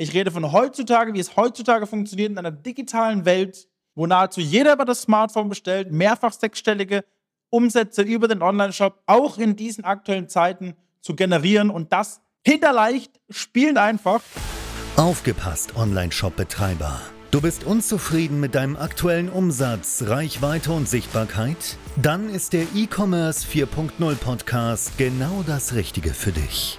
Ich rede von heutzutage, wie es heutzutage funktioniert in einer digitalen Welt, wo nahezu jeder über das Smartphone bestellt, mehrfach sechsstellige Umsätze über den Online-Shop auch in diesen aktuellen Zeiten zu generieren und das hinterleicht, spielend einfach. Aufgepasst, Online-Shop-Betreiber. Du bist unzufrieden mit deinem aktuellen Umsatz, Reichweite und Sichtbarkeit? Dann ist der E-Commerce 4.0 Podcast genau das Richtige für dich.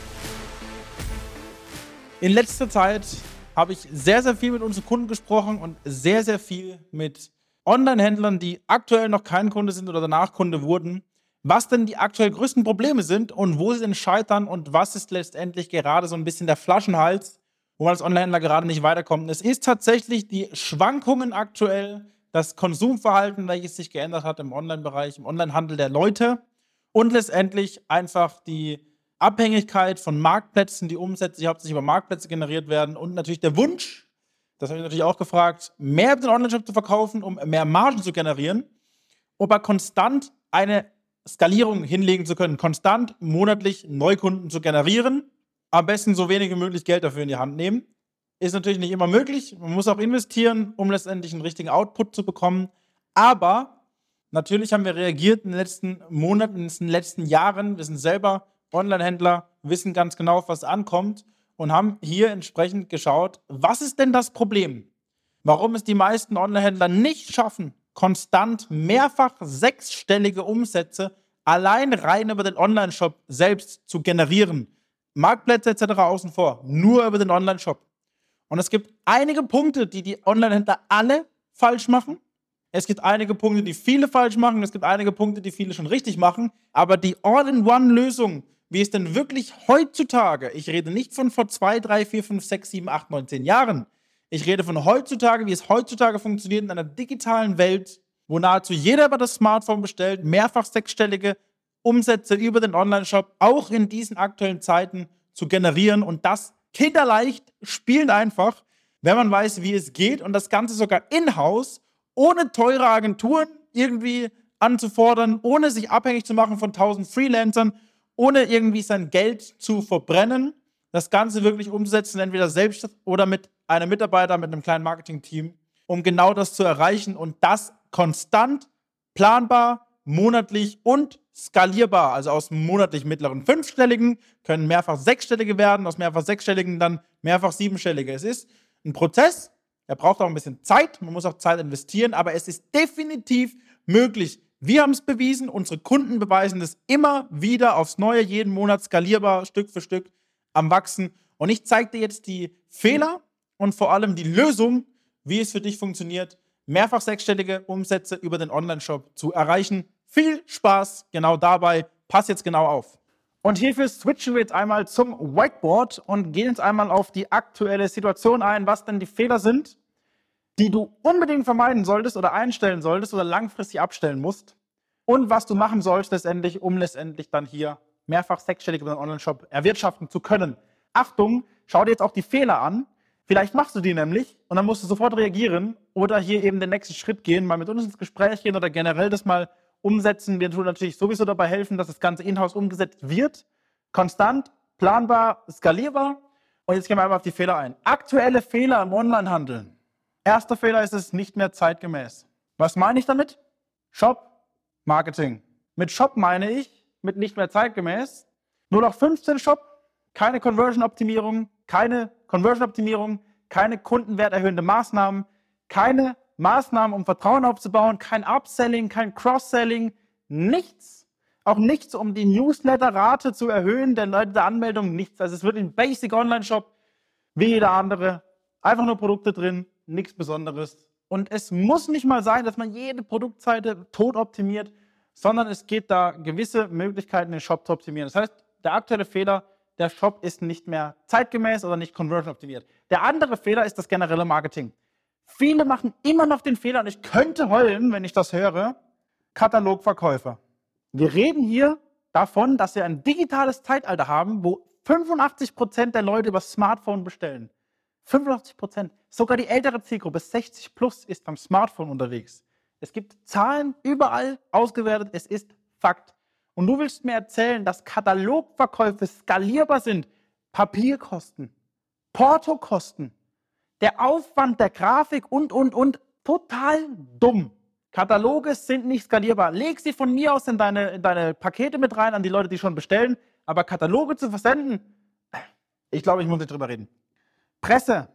In letzter Zeit habe ich sehr, sehr viel mit unseren Kunden gesprochen und sehr, sehr viel mit Online-Händlern, die aktuell noch kein Kunde sind oder danach Kunde wurden, was denn die aktuell größten Probleme sind und wo sie denn scheitern und was ist letztendlich gerade so ein bisschen der Flaschenhals, wo man als Online-Händler gerade nicht weiterkommt. Es ist tatsächlich die Schwankungen aktuell, das Konsumverhalten, welches sich geändert hat im Online-Bereich, im Online-Handel der Leute und letztendlich einfach die Abhängigkeit von Marktplätzen, die Umsätze, die hauptsächlich über Marktplätze generiert werden und natürlich der Wunsch, das habe ich natürlich auch gefragt, mehr über den Online-Shop zu verkaufen, um mehr Margen zu generieren, aber konstant eine Skalierung hinlegen zu können, konstant monatlich Neukunden zu generieren, am besten so wenig wie möglich Geld dafür in die Hand nehmen. Ist natürlich nicht immer möglich. Man muss auch investieren, um letztendlich einen richtigen Output zu bekommen. Aber natürlich haben wir reagiert in den letzten Monaten, in den letzten Jahren. Wir sind selber Online-Händler wissen ganz genau, was ankommt und haben hier entsprechend geschaut, was ist denn das Problem? Warum es die meisten Online-Händler nicht schaffen, konstant mehrfach sechsstellige Umsätze allein rein über den Online-Shop selbst zu generieren. Marktplätze etc. außen vor, nur über den Online-Shop. Und es gibt einige Punkte, die die Online-Händler alle falsch machen. Es gibt einige Punkte, die viele falsch machen. Es gibt einige Punkte, die viele schon richtig machen. Aber die All-in-One-Lösung, wie es denn wirklich heutzutage, ich rede nicht von vor zwei, drei, vier, fünf, sechs, sieben, acht, neun, zehn Jahren, ich rede von heutzutage, wie es heutzutage funktioniert in einer digitalen Welt, wo nahezu jeder über das Smartphone bestellt, mehrfach sechsstellige Umsätze über den Online-Shop auch in diesen aktuellen Zeiten zu generieren. Und das kinderleicht, spielend einfach, wenn man weiß, wie es geht und das Ganze sogar in-house, ohne teure Agenturen irgendwie anzufordern, ohne sich abhängig zu machen von tausend Freelancern ohne irgendwie sein Geld zu verbrennen, das Ganze wirklich umzusetzen, entweder selbst oder mit einem Mitarbeiter, mit einem kleinen Marketing-Team, um genau das zu erreichen und das konstant, planbar, monatlich und skalierbar. Also aus monatlich mittleren fünfstelligen können mehrfach sechsstellige werden, aus mehrfach sechsstelligen dann mehrfach siebenstellige. Es ist ein Prozess, er braucht auch ein bisschen Zeit, man muss auch Zeit investieren, aber es ist definitiv möglich, wir haben es bewiesen, unsere Kunden beweisen es immer wieder aufs Neue, jeden Monat skalierbar, Stück für Stück am Wachsen. Und ich zeige dir jetzt die Fehler und vor allem die Lösung, wie es für dich funktioniert, mehrfach sechsstellige Umsätze über den Online-Shop zu erreichen. Viel Spaß genau dabei. Pass jetzt genau auf. Und hierfür switchen wir jetzt einmal zum Whiteboard und gehen jetzt einmal auf die aktuelle Situation ein, was denn die Fehler sind die du unbedingt vermeiden solltest oder einstellen solltest oder langfristig abstellen musst und was du machen sollst letztendlich, um letztendlich dann hier mehrfach sechsstellig über den Online-Shop erwirtschaften zu können. Achtung, schau dir jetzt auch die Fehler an. Vielleicht machst du die nämlich und dann musst du sofort reagieren oder hier eben den nächsten Schritt gehen, mal mit uns ins Gespräch gehen oder generell das mal umsetzen. Wir tun natürlich sowieso dabei helfen, dass das Ganze in-house umgesetzt wird. Konstant, planbar, skalierbar. Und jetzt gehen wir einmal auf die Fehler ein. Aktuelle Fehler im Onlinehandel. Erster Fehler ist es nicht mehr zeitgemäß. Was meine ich damit? Shop Marketing. Mit Shop meine ich, mit nicht mehr zeitgemäß, nur noch 15 Shop, keine Conversion Optimierung, keine Conversion Optimierung, keine kundenwerterhöhende Maßnahmen, keine Maßnahmen, um Vertrauen aufzubauen, kein Upselling, kein Cross-Selling, nichts. Auch nichts, um die Newsletter-Rate zu erhöhen, der Leute der Anmeldung, nichts. Also es wird ein Basic Online-Shop wie jeder andere. Einfach nur Produkte drin, nichts Besonderes. Und es muss nicht mal sein, dass man jede Produktseite tot optimiert, sondern es geht da gewisse Möglichkeiten, den Shop zu optimieren. Das heißt, der aktuelle Fehler, der Shop ist nicht mehr zeitgemäß oder nicht conversion optimiert. Der andere Fehler ist das generelle Marketing. Viele machen immer noch den Fehler, und ich könnte heulen, wenn ich das höre, Katalogverkäufer. Wir reden hier davon, dass wir ein digitales Zeitalter haben, wo 85 Prozent der Leute über Smartphone bestellen. 85 Prozent. Sogar die ältere Zielgruppe, 60 plus, ist beim Smartphone unterwegs. Es gibt Zahlen überall ausgewertet. Es ist Fakt. Und du willst mir erzählen, dass Katalogverkäufe skalierbar sind. Papierkosten, Portokosten, der Aufwand der Grafik und, und, und. Total dumm. Kataloge sind nicht skalierbar. Leg sie von mir aus in deine, in deine Pakete mit rein an die Leute, die schon bestellen. Aber Kataloge zu versenden, ich glaube, ich muss nicht drüber reden. Presse,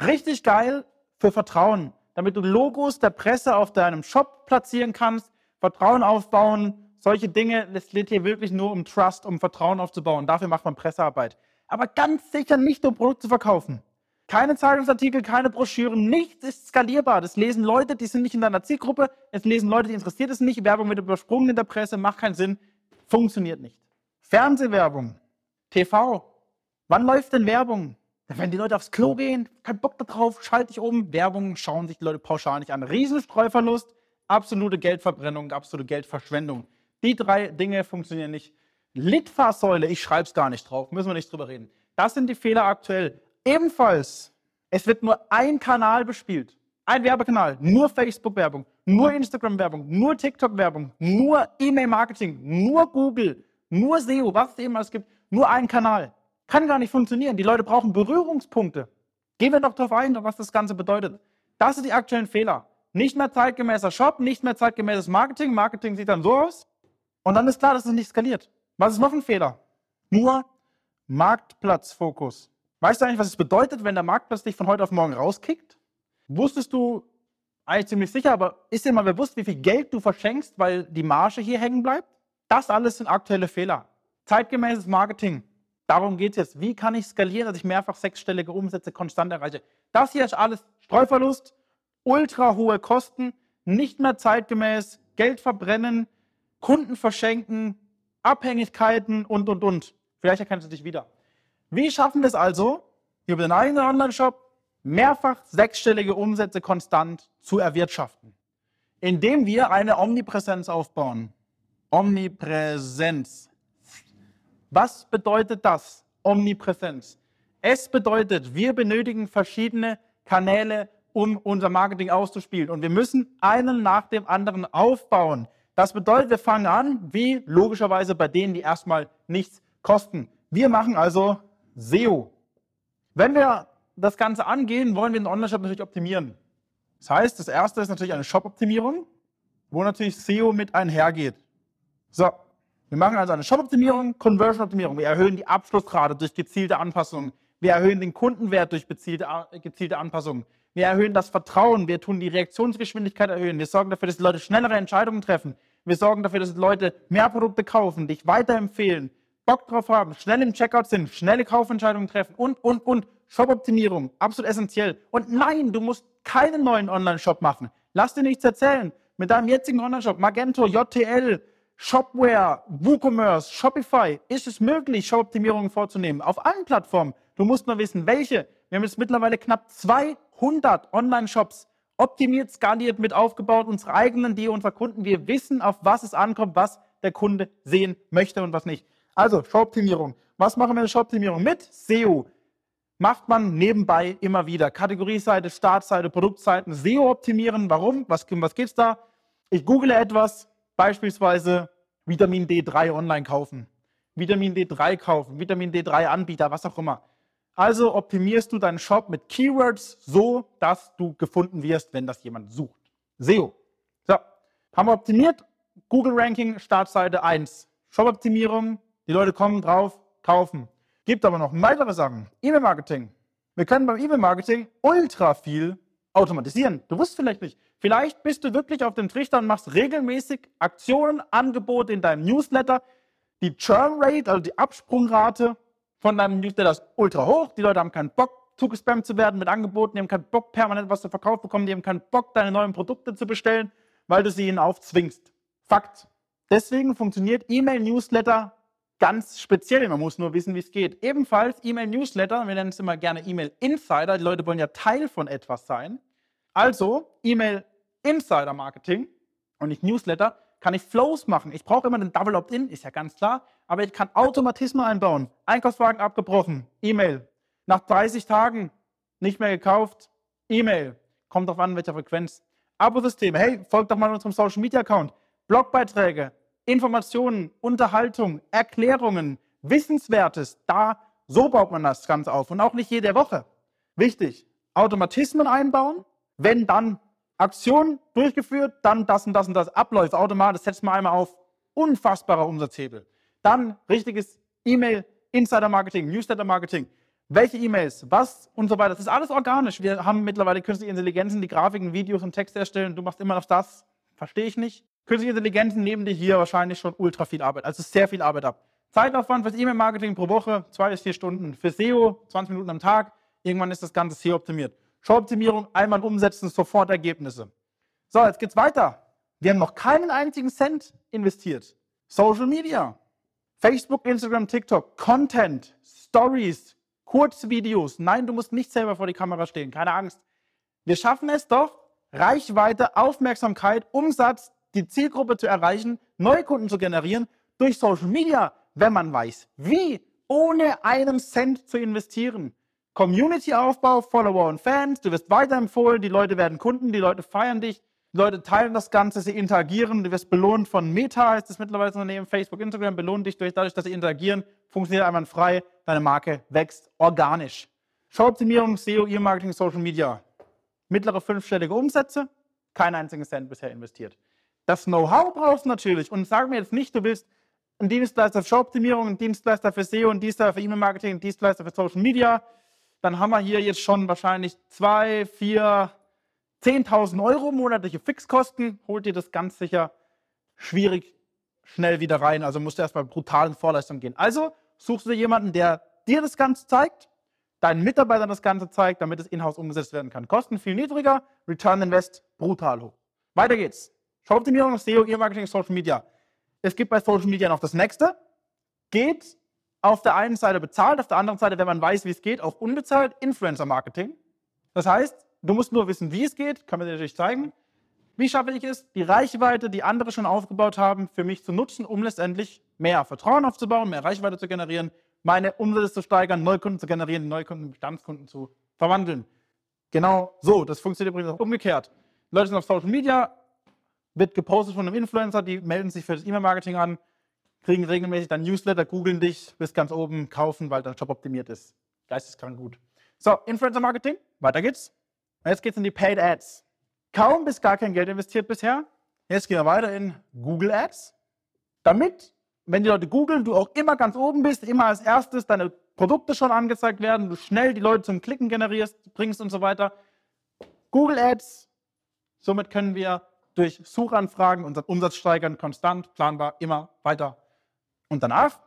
richtig geil für Vertrauen, damit du Logos der Presse auf deinem Shop platzieren kannst, Vertrauen aufbauen, solche Dinge. Es geht hier wirklich nur um Trust, um Vertrauen aufzubauen. Dafür macht man Pressearbeit. Aber ganz sicher nicht, um Produkte zu verkaufen. Keine Zeitungsartikel, keine Broschüren, nichts ist skalierbar. Das lesen Leute, die sind nicht in deiner Zielgruppe. Es lesen Leute, die interessiert es nicht. Werbung wird übersprungen in der Presse, macht keinen Sinn, funktioniert nicht. Fernsehwerbung, TV. Wann läuft denn Werbung? Wenn die Leute aufs Klo gehen, kein Bock darauf, schalte ich um. Werbung schauen sich die Leute pauschal nicht an. Riesenstreuverlust, absolute Geldverbrennung, absolute Geldverschwendung. Die drei Dinge funktionieren nicht. Litfaßsäule, ich schreibe es gar nicht drauf, müssen wir nicht drüber reden. Das sind die Fehler aktuell. Ebenfalls, es wird nur ein Kanal bespielt. Ein Werbekanal, nur Facebook-Werbung, nur Instagram-Werbung, nur TikTok-Werbung, nur E-Mail-Marketing, nur Google, nur SEO, was es eben alles gibt, nur ein Kanal. Kann gar nicht funktionieren. Die Leute brauchen Berührungspunkte. Gehen wir doch darauf ein, was das Ganze bedeutet. Das sind die aktuellen Fehler. Nicht mehr zeitgemäßer Shop, nicht mehr zeitgemäßes Marketing. Marketing sieht dann so aus. Und dann ist klar, dass es nicht skaliert. Was ist noch ein Fehler? Nur Marktplatzfokus. Weißt du eigentlich, was es bedeutet, wenn der Marktplatz dich von heute auf morgen rauskickt? Wusstest du eigentlich ziemlich sicher, aber ist dir mal bewusst, wie viel Geld du verschenkst, weil die Marge hier hängen bleibt? Das alles sind aktuelle Fehler. Zeitgemäßes Marketing. Darum geht es jetzt. Wie kann ich skalieren, dass ich mehrfach sechsstellige Umsätze konstant erreiche? Das hier ist alles Streuverlust, ultra hohe Kosten, nicht mehr zeitgemäß, Geld verbrennen, Kunden verschenken, Abhängigkeiten und, und, und. Vielleicht erkennst du dich wieder. Wie schaffen wir es also, über den eigenen Online-Shop mehrfach sechsstellige Umsätze konstant zu erwirtschaften? Indem wir eine Omnipräsenz aufbauen. Omnipräsenz. Was bedeutet das? Omnipräsenz. Es bedeutet, wir benötigen verschiedene Kanäle, um unser Marketing auszuspielen. Und wir müssen einen nach dem anderen aufbauen. Das bedeutet, wir fangen an, wie logischerweise bei denen, die erstmal nichts kosten. Wir machen also SEO. Wenn wir das Ganze angehen, wollen wir den Online-Shop natürlich optimieren. Das heißt, das erste ist natürlich eine Shop-Optimierung, wo natürlich SEO mit einhergeht. So, wir machen also eine Shop-Optimierung, Conversion-Optimierung. Wir erhöhen die Abschlussrate durch gezielte Anpassungen. Wir erhöhen den Kundenwert durch gezielte, Anpassungen. Wir erhöhen das Vertrauen. Wir tun die Reaktionsgeschwindigkeit erhöhen. Wir sorgen dafür, dass die Leute schnellere Entscheidungen treffen. Wir sorgen dafür, dass die Leute mehr Produkte kaufen, dich weiterempfehlen. Bock drauf haben, schnell im Checkout sind, schnelle Kaufentscheidungen treffen und, und, und. Shop-Optimierung, absolut essentiell. Und nein, du musst keinen neuen Online-Shop machen. Lass dir nichts erzählen. Mit deinem jetzigen Online-Shop, Magento, JTL, Shopware, WooCommerce, Shopify, ist es möglich, Shop-Optimierungen vorzunehmen. Auf allen Plattformen. Du musst nur wissen, welche. Wir haben jetzt mittlerweile knapp 200 Online-Shops optimiert, skaliert, mit aufgebaut, unsere eigenen, die unserer Kunden. Wir wissen, auf was es ankommt, was der Kunde sehen möchte und was nicht. Also, Shop-Optimierung. Was machen wir in der Shop-Optimierung? Mit SEO macht man nebenbei immer wieder. Kategorieseite, Startseite, Produktseiten, SEO optimieren. Warum? Was, was geht's da? Ich google etwas, beispielsweise Vitamin D3 online kaufen, Vitamin D3 kaufen, Vitamin D3 Anbieter, was auch immer. Also optimierst du deinen Shop mit Keywords so, dass du gefunden wirst, wenn das jemand sucht. SEO. So, haben wir optimiert. Google Ranking, Startseite 1. Shop-Optimierung, die Leute kommen drauf, kaufen. Gibt aber noch weitere Sachen. E-Mail-Marketing. Wir können beim E-Mail-Marketing ultra viel automatisieren. Du wusstest vielleicht nicht. Vielleicht bist du wirklich auf dem Trichter und machst regelmäßig Aktionen, Angebote in deinem Newsletter. Die Churn Rate, also die Absprungrate von deinem Newsletter ist ultra hoch. Die Leute haben keinen Bock, zugespammt zu werden mit Angeboten. Die haben keinen Bock, permanent was zu verkaufen bekommen. Die haben keinen Bock, deine neuen Produkte zu bestellen, weil du sie ihnen aufzwingst. Fakt. Deswegen funktioniert E-Mail-Newsletter ganz speziell. Man muss nur wissen, wie es geht. Ebenfalls E-Mail-Newsletter, wir nennen es immer gerne E-Mail-Insider. Die Leute wollen ja Teil von etwas sein. Also E-Mail Insider Marketing und nicht Newsletter, kann ich Flows machen. Ich brauche immer den Double Opt-in, ist ja ganz klar, aber ich kann Automatismen einbauen. Einkaufswagen abgebrochen, E-Mail. Nach 30 Tagen nicht mehr gekauft, E-Mail. Kommt drauf an, welcher Frequenz. Abosysteme, hey, folgt doch mal unserem Social Media Account. Blogbeiträge, Informationen, Unterhaltung, Erklärungen, Wissenswertes. Da, so baut man das Ganze auf und auch nicht jede Woche. Wichtig, Automatismen einbauen, wenn dann Aktion durchgeführt, dann das und das und das abläuft automatisch, setzt man einmal auf. Unfassbarer Umsatzhebel. Dann richtiges E-Mail, Insider-Marketing, Newsletter-Marketing. Welche E-Mails, was und so weiter. Das ist alles organisch. Wir haben mittlerweile künstliche Intelligenzen, die Grafiken, Videos und Texte erstellen. Du machst immer noch das. Verstehe ich nicht. Künstliche Intelligenzen nehmen dir hier wahrscheinlich schon ultra viel Arbeit, also sehr viel Arbeit ab. Zeitaufwand fürs E-Mail-Marketing pro Woche, zwei bis vier Stunden. Für SEO, 20 Minuten am Tag. Irgendwann ist das Ganze SEO optimiert. Shop-Optimierung, einmal umsetzen, sofort Ergebnisse. So, jetzt geht's weiter. Wir haben noch keinen einzigen Cent investiert. Social Media. Facebook, Instagram, TikTok, Content, Stories, Kurzvideos. Nein, du musst nicht selber vor die Kamera stehen, keine Angst. Wir schaffen es doch, Reichweite, Aufmerksamkeit, Umsatz, die Zielgruppe zu erreichen, neue Kunden zu generieren durch Social Media, wenn man weiß, wie, ohne einen Cent zu investieren. Community-Aufbau, Follower und Fans, du wirst weiterempfohlen, die Leute werden Kunden, die Leute feiern dich, die Leute teilen das Ganze, sie interagieren, du wirst belohnt von Meta, ist das mittlerweile das Unternehmen, Facebook, Instagram, belohnt dich durch, dadurch, dass sie interagieren, funktioniert einmal frei, deine Marke wächst organisch. Shop-Optimierung, SEO, E-Marketing, Social Media. Mittlere fünfstellige Umsätze, keinen einzigen Cent bisher investiert. Das Know-how brauchst du natürlich und sag mir jetzt nicht, du willst einen Dienstleister für Shop-Optimierung, einen Dienstleister für SEO, einen Dienstleister für E-Mail-Marketing, einen Dienstleister für Social Media, dann haben wir hier jetzt schon wahrscheinlich zwei, vier, 10.000 Euro monatliche Fixkosten. Holt ihr das ganz sicher schwierig schnell wieder rein. Also musst du erstmal brutalen Vorleistungen gehen. Also suchst du jemanden, der dir das Ganze zeigt, deinen Mitarbeitern das Ganze zeigt, damit es in-house umgesetzt werden kann. Kosten viel niedriger, Return Invest brutal hoch. Weiter geht's. Shop-Optimierung, SEO, E-Marketing, Social Media. Es gibt bei Social Media noch das nächste. Geht auf der einen Seite bezahlt, auf der anderen Seite, wenn man weiß, wie es geht, auch unbezahlt Influencer-Marketing. Das heißt, du musst nur wissen, wie es geht, kann man dir natürlich zeigen. Wie schaffe ich es, die Reichweite, die andere schon aufgebaut haben, für mich zu nutzen, um letztendlich mehr Vertrauen aufzubauen, mehr Reichweite zu generieren, meine Umsätze zu steigern, Neukunden zu generieren, Neukunden in Bestandskunden zu verwandeln. Genau so, das funktioniert übrigens auch umgekehrt. Leute sind auf Social Media, wird gepostet von einem Influencer, die melden sich für das E-Mail-Marketing an, kriegen regelmäßig dein Newsletter, googeln dich, bis ganz oben kaufen, weil dein Job optimiert ist. Geisteskrank gut. So, Influencer Marketing, weiter geht's. Und jetzt geht's in die Paid Ads. Kaum bis gar kein Geld investiert bisher. Jetzt gehen wir weiter in Google Ads. Damit, wenn die Leute googeln, du auch immer ganz oben bist, immer als erstes deine Produkte schon angezeigt werden, du schnell die Leute zum Klicken generierst, bringst und so weiter. Google Ads, somit können wir durch Suchanfragen unseren Umsatz steigern, konstant, planbar, immer weiter und danach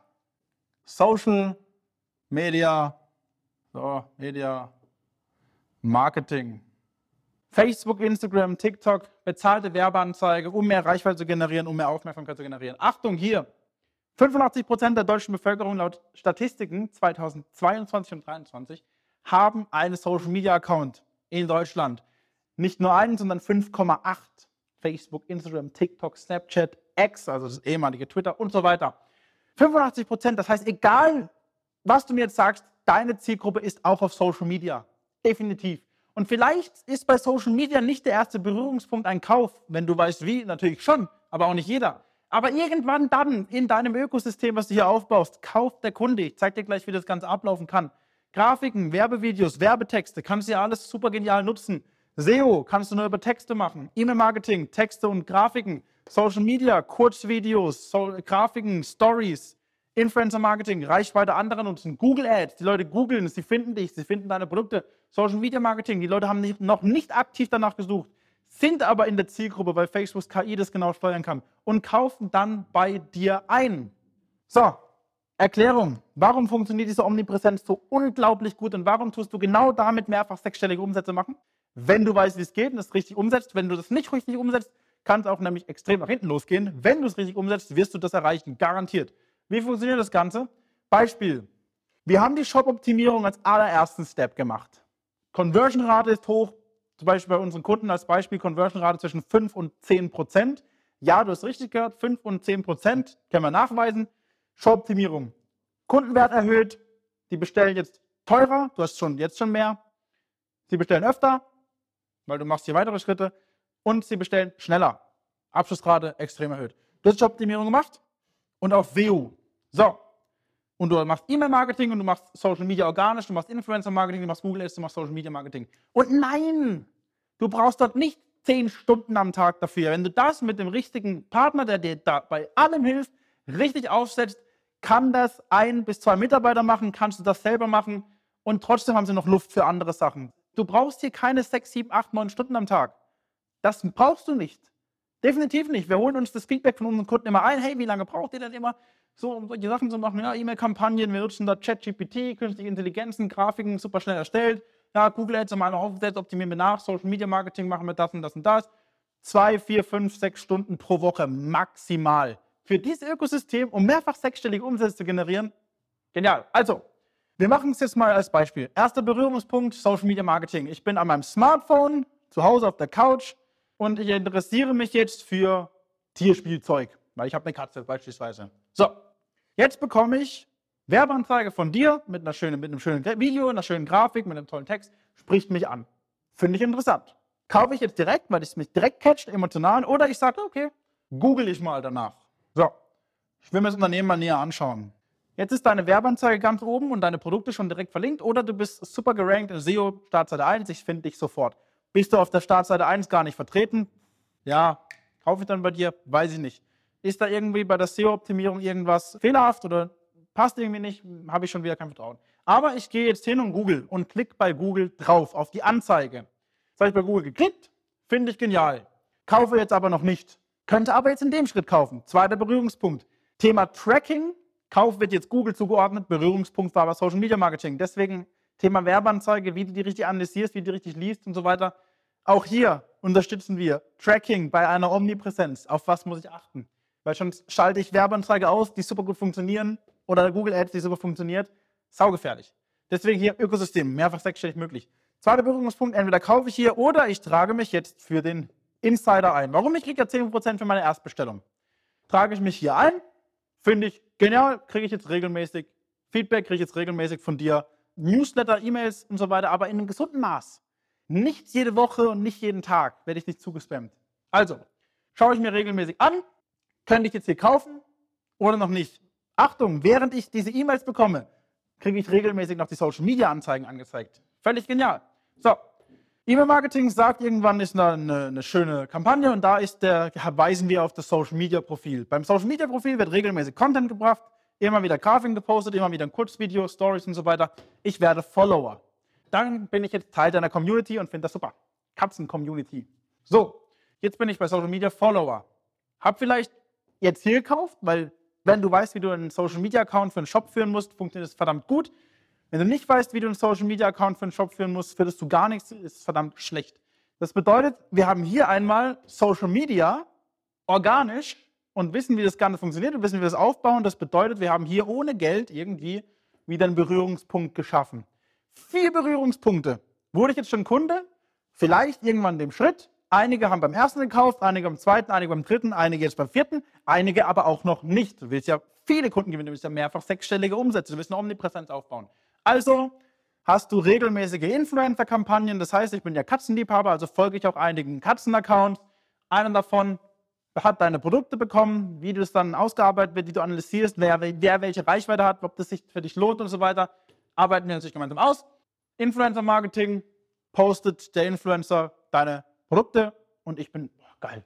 Social Media, so, Media Marketing. Facebook, Instagram, TikTok, bezahlte Werbeanzeige, um mehr Reichweite zu generieren, um mehr Aufmerksamkeit zu generieren. Achtung hier! 85 Prozent der deutschen Bevölkerung laut Statistiken 2022 und 2023 haben einen Social Media Account in Deutschland. Nicht nur einen, sondern 5,8. Facebook, Instagram, TikTok, Snapchat, X, also das ehemalige Twitter und so weiter. 85 Prozent, das heißt, egal was du mir jetzt sagst, deine Zielgruppe ist auch auf Social Media. Definitiv. Und vielleicht ist bei Social Media nicht der erste Berührungspunkt ein Kauf, wenn du weißt wie, natürlich schon, aber auch nicht jeder. Aber irgendwann dann in deinem Ökosystem, was du hier aufbaust, kauft der Kunde. Ich zeige dir gleich, wie das Ganze ablaufen kann. Grafiken, Werbevideos, Werbetexte, kannst du ja alles super genial nutzen. SEO kannst du nur über Texte machen. E-Mail-Marketing, Texte und Grafiken. Social Media, Kurzvideos, so Grafiken, Stories, Influencer Marketing, Reichweite anderer nutzen, Google Ads, die Leute googeln, sie finden dich, sie finden deine Produkte, Social Media Marketing, die Leute haben nicht, noch nicht aktiv danach gesucht, sind aber in der Zielgruppe, weil Facebooks KI das genau steuern kann und kaufen dann bei dir ein. So, Erklärung. Warum funktioniert diese Omnipräsenz so unglaublich gut und warum tust du genau damit mehrfach sechsstellige Umsätze machen? Wenn du weißt, wie es geht und es richtig umsetzt, wenn du das nicht richtig umsetzt, kann es auch nämlich extrem nach hinten losgehen. Wenn du es richtig umsetzt, wirst du das erreichen, garantiert. Wie funktioniert das Ganze? Beispiel. Wir haben die Shop-Optimierung als allerersten Step gemacht. Conversion-Rate ist hoch, zum Beispiel bei unseren Kunden als Beispiel Conversion-Rate zwischen 5 und 10 Prozent. Ja, du hast richtig gehört, 5 und 10 Prozent können wir nachweisen. Shop-Optimierung. Kundenwert erhöht, die bestellen jetzt teurer, du hast schon jetzt schon mehr. Sie bestellen öfter, weil du machst hier weitere Schritte und sie bestellen schneller. Abschlussrate extrem erhöht. Du hast Joboptimierung gemacht und auf SEO. So. Und du machst E-Mail-Marketing und du machst Social Media organisch, du machst Influencer-Marketing, du machst Google Ads, du machst Social Media-Marketing. Und nein, du brauchst dort nicht zehn Stunden am Tag dafür. Wenn du das mit dem richtigen Partner, der dir da bei allem hilft, richtig aufsetzt, kann das ein bis zwei Mitarbeiter machen, kannst du das selber machen und trotzdem haben sie noch Luft für andere Sachen. Du brauchst hier keine sechs, sieben, acht, neun Stunden am Tag. Das brauchst du nicht. Definitiv nicht. Wir holen uns das Feedback von unseren Kunden immer ein. Hey, wie lange braucht ihr denn immer, so, um solche Sachen zu machen? Ja, E-Mail-Kampagnen, wir nutzen da ChatGPT, künstliche Intelligenzen, Grafiken super schnell erstellt. Ja, Google Ads haben wir noch aufgesetzt, optimieren wir nach, Social Media Marketing machen wir das und das und das. Zwei, vier, fünf, sechs Stunden pro Woche maximal. Für dieses Ökosystem, um mehrfach sechsstellige Umsätze zu generieren. Genial. Also, wir machen es jetzt mal als Beispiel. Erster Berührungspunkt, Social Media Marketing. Ich bin an meinem Smartphone, zu Hause auf der Couch, und ich interessiere mich jetzt für Tierspielzeug, weil ich habe eine Katze beispielsweise. So, jetzt bekomme ich Werbeanzeige von dir mit, einer schönen, mit einem schönen Video, einer schönen Grafik, mit einem tollen Text, spricht mich an. Finde ich interessant. Kaufe ich jetzt direkt, weil es mich direkt catcht, emotional, oder ich sage, okay, google ich mal danach. So, ich will mir das Unternehmen mal näher anschauen. Jetzt ist deine Werbeanzeige ganz oben und deine Produkte schon direkt verlinkt oder du bist super gerankt in SEO, Startseite 1, ich finde dich sofort. Bist du auf der Startseite 1 gar nicht vertreten? Ja, kaufe ich dann bei dir? Weiß ich nicht. Ist da irgendwie bei der SEO-Optimierung irgendwas fehlerhaft oder passt irgendwie nicht? Habe ich schon wieder kein Vertrauen. Aber ich gehe jetzt hin und Google und klicke bei Google drauf auf die Anzeige. Jetzt habe ich bei Google geklickt, finde ich genial. Kaufe jetzt aber noch nicht. Könnte aber jetzt in dem Schritt kaufen. Zweiter Berührungspunkt. Thema Tracking. Kauf wird jetzt Google zugeordnet. Berührungspunkt war aber Social Media Marketing. Deswegen Thema Werbeanzeige, wie du die richtig analysierst, wie du die richtig liest und so weiter. Auch hier unterstützen wir Tracking bei einer Omnipräsenz. Auf was muss ich achten? Weil schon schalte ich Werbeanzeige aus, die super gut funktionieren oder Google Ads, die super funktioniert. Saugefährlich. Deswegen hier Ökosystem, mehrfach sechsstellig möglich. Zweiter Berührungspunkt, entweder kaufe ich hier oder ich trage mich jetzt für den Insider ein. Warum? Ich kriege ja 10% für meine Erstbestellung. Trage ich mich hier ein, finde ich genial, kriege ich jetzt regelmäßig Feedback, kriege ich jetzt regelmäßig von dir Newsletter, E-Mails und so weiter, aber in einem gesunden Maß. Nicht jede Woche und nicht jeden Tag werde ich nicht zugespammt. Also, schaue ich mir regelmäßig an, könnte ich jetzt hier kaufen oder noch nicht. Achtung, während ich diese E-Mails bekomme, kriege ich regelmäßig noch die Social Media Anzeigen angezeigt. Völlig genial. So, E-Mail-Marketing sagt irgendwann ist eine, eine, schöne Kampagne und da ist der, weisen wir auf das Social Media Profil. Beim Social Media Profil wird regelmäßig Content gebracht, immer wieder Grafiken gepostet, immer wieder ein Kurzvideo, Stories und so weiter. Ich werde Follower. Dann bin ich jetzt Teil deiner Community und finde das super. Katzen-Community. So, jetzt bin ich bei Social Media Follower. Hab vielleicht jetzt hier gekauft, weil wenn du weißt, wie du einen Social Media Account für einen Shop führen musst, funktioniert das verdammt gut. Wenn du nicht weißt, wie du einen Social Media Account für einen Shop führen musst, findest du gar nichts, ist verdammt schlecht. Das bedeutet, wir haben hier einmal Social Media organisch und wissen, wie das Ganze funktioniert und wissen, wie wir das aufbauen. Das bedeutet, wir haben hier ohne Geld irgendwie wieder einen Berührungspunkt geschaffen. Vier Berührungspunkte. Wurde ich jetzt schon Kunde? Vielleicht irgendwann dem Schritt. Einige haben beim ersten gekauft, einige beim zweiten, einige beim dritten, einige jetzt beim vierten, einige aber auch noch nicht. Du willst ja viele Kunden gewinnen, du willst ja mehrfach sechsstellige Umsätze, du willst eine Omnipräsenz aufbauen. Also hast du regelmäßige Influencer-Kampagnen. Das heißt, ich bin ja Katzenliebhaber, also folge ich auch einigen Katzen-Accounts. Einer davon hat deine Produkte bekommen, wie das dann ausgearbeitet wird, wie du analysierst, wer, wer welche Reichweite hat, ob das sich für dich lohnt und so weiter. Arbeiten wir natürlich gemeinsam aus. Influencer-Marketing postet der Influencer deine Produkte und ich bin boah, geil.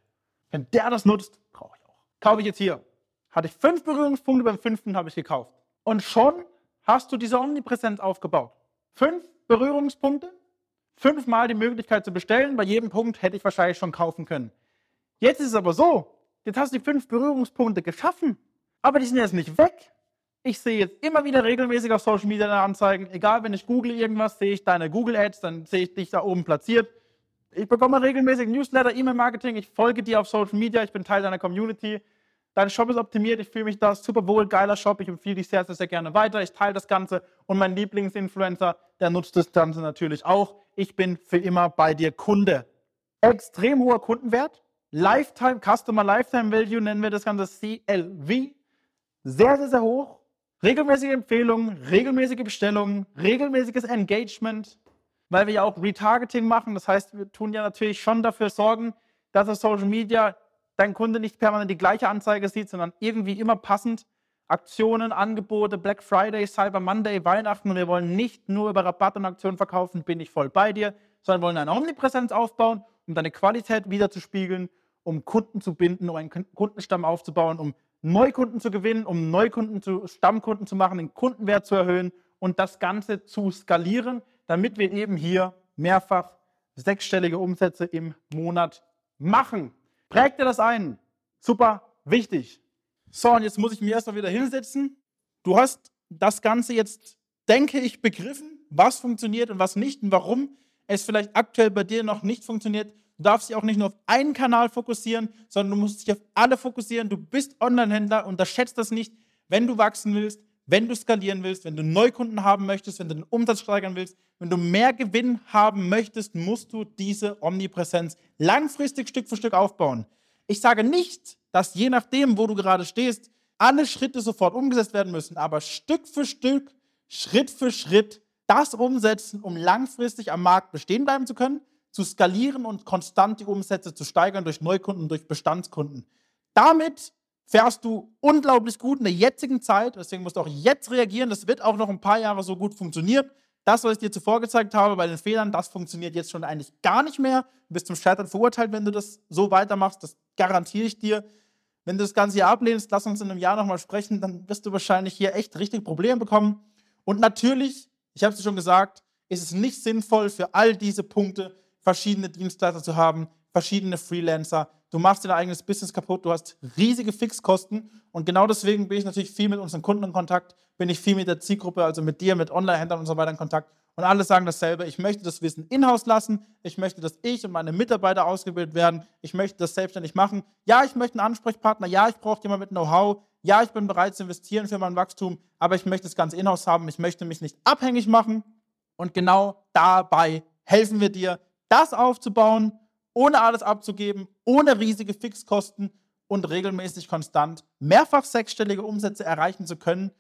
Wenn der das nutzt, brauche ich auch. Kaufe ich jetzt hier. Hatte ich fünf Berührungspunkte, beim fünften habe ich gekauft. Und schon hast du diese Omnipräsenz aufgebaut. Fünf Berührungspunkte, fünfmal die Möglichkeit zu bestellen. Bei jedem Punkt hätte ich wahrscheinlich schon kaufen können. Jetzt ist es aber so, jetzt hast du die fünf Berührungspunkte geschaffen, aber die sind jetzt nicht weg. Ich sehe jetzt immer wieder regelmäßig auf Social Media Anzeigen. Egal, wenn ich google irgendwas, sehe ich deine Google Ads, dann sehe ich dich da oben platziert. Ich bekomme regelmäßig Newsletter, E-Mail-Marketing, ich folge dir auf Social Media, ich bin Teil deiner Community. Dein Shop ist optimiert, ich fühle mich da super wohl, geiler Shop, ich empfehle dich sehr, sehr, sehr gerne weiter, ich teile das Ganze und mein Lieblingsinfluencer, der nutzt das Ganze natürlich auch. Ich bin für immer bei dir Kunde. Extrem hoher Kundenwert, Lifetime, Customer Lifetime Value nennen wir das Ganze CLV, sehr, sehr, sehr hoch. Regelmäßige Empfehlungen, regelmäßige Bestellungen, regelmäßiges Engagement, weil wir ja auch Retargeting machen. Das heißt, wir tun ja natürlich schon dafür sorgen, dass auf Social Media dein Kunde nicht permanent die gleiche Anzeige sieht, sondern irgendwie immer passend Aktionen, Angebote, Black Friday, Cyber Monday, Weihnachten. Und wir wollen nicht nur über Rabatt und Aktionen verkaufen, bin ich voll bei dir, sondern wollen eine Omnipräsenz aufbauen, um deine Qualität wiederzuspiegeln, um Kunden zu binden, um einen Kundenstamm aufzubauen, um Neukunden zu gewinnen, um Neukunden zu Stammkunden zu machen, den Kundenwert zu erhöhen und das Ganze zu skalieren, damit wir eben hier mehrfach sechsstellige Umsätze im Monat machen. Prägt dir das ein. Super wichtig. So, und jetzt muss ich mir erstmal wieder hinsetzen. Du hast das Ganze jetzt, denke ich, begriffen, was funktioniert und was nicht und warum es vielleicht aktuell bei dir noch nicht funktioniert. Du darfst dich auch nicht nur auf einen Kanal fokussieren, sondern du musst dich auf alle fokussieren. Du bist Online-Händler, unterschätzt das nicht. Wenn du wachsen willst, wenn du skalieren willst, wenn du Neukunden haben möchtest, wenn du den Umsatz steigern willst, wenn du mehr Gewinn haben möchtest, musst du diese Omnipräsenz langfristig Stück für Stück aufbauen. Ich sage nicht, dass je nachdem, wo du gerade stehst, alle Schritte sofort umgesetzt werden müssen, aber Stück für Stück, Schritt für Schritt das umsetzen, um langfristig am Markt bestehen bleiben zu können, zu skalieren und konstant die Umsätze zu steigern durch Neukunden, durch Bestandskunden. Damit fährst du unglaublich gut in der jetzigen Zeit. Deswegen musst du auch jetzt reagieren. Das wird auch noch ein paar Jahre so gut funktionieren. Das, was ich dir zuvor gezeigt habe bei den Fehlern, das funktioniert jetzt schon eigentlich gar nicht mehr. Du bist zum Scheitern verurteilt, wenn du das so weitermachst. Das garantiere ich dir. Wenn du das Ganze hier ablehnst, lass uns in einem Jahr nochmal sprechen, dann wirst du wahrscheinlich hier echt richtig Probleme bekommen. Und natürlich, ich habe es dir schon gesagt, ist es nicht sinnvoll für all diese Punkte verschiedene Dienstleister zu haben, verschiedene Freelancer, du machst dein eigenes Business kaputt, du hast riesige Fixkosten und genau deswegen bin ich natürlich viel mit unseren Kunden in Kontakt, bin ich viel mit der Zielgruppe, also mit dir, mit Online-Händlern und so weiter in Kontakt und alle sagen dasselbe, ich möchte das Wissen in-house lassen, ich möchte, dass ich und meine Mitarbeiter ausgebildet werden, ich möchte das selbstständig machen. Ja, ich möchte einen Ansprechpartner, ja, ich brauche jemanden mit Know-how, ja, ich bin bereit zu investieren für mein Wachstum, aber ich möchte das Ganze in-house haben, ich möchte mich nicht abhängig machen und genau dabei helfen wir dir, das aufzubauen ohne alles abzugeben, ohne riesige Fixkosten und regelmäßig konstant mehrfach sechsstellige Umsätze erreichen zu können,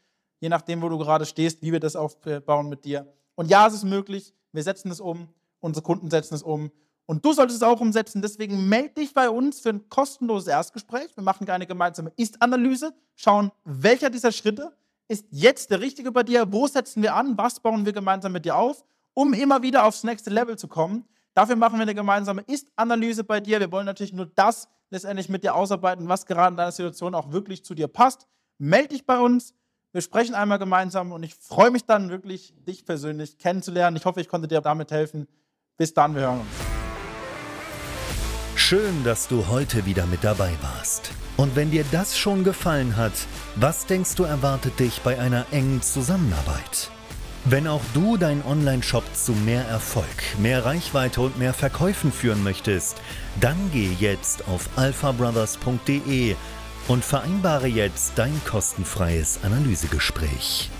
je nachdem, wo du gerade stehst, wie wir das aufbauen mit dir. Und ja, es ist möglich, wir setzen es um, unsere Kunden setzen es um und du solltest es auch umsetzen. Deswegen melde dich bei uns für ein kostenloses Erstgespräch. Wir machen eine gemeinsame Ist-Analyse, schauen, welcher dieser Schritte ist jetzt der richtige bei dir, wo setzen wir an, was bauen wir gemeinsam mit dir auf, um immer wieder aufs nächste Level zu kommen. Dafür machen wir eine gemeinsame Ist-Analyse bei dir. Wir wollen natürlich nur das letztendlich mit dir ausarbeiten, was gerade in deiner Situation auch wirklich zu dir passt. Meld dich bei uns. Wir sprechen einmal gemeinsam und ich freue mich dann wirklich, dich persönlich kennenzulernen. Ich hoffe, ich konnte dir damit helfen. Bis dann, wir hören uns. Schön, dass du heute wieder mit dabei warst. Und wenn dir das schon gefallen hat, was denkst du erwartet dich bei einer engen Zusammenarbeit? Wenn auch du deinen Online-Shop zu mehr Erfolg, mehr Reichweite und mehr Verkäufen führen möchtest, dann geh jetzt auf alphabrothers.de und vereinbare jetzt dein kostenfreies Analysegespräch.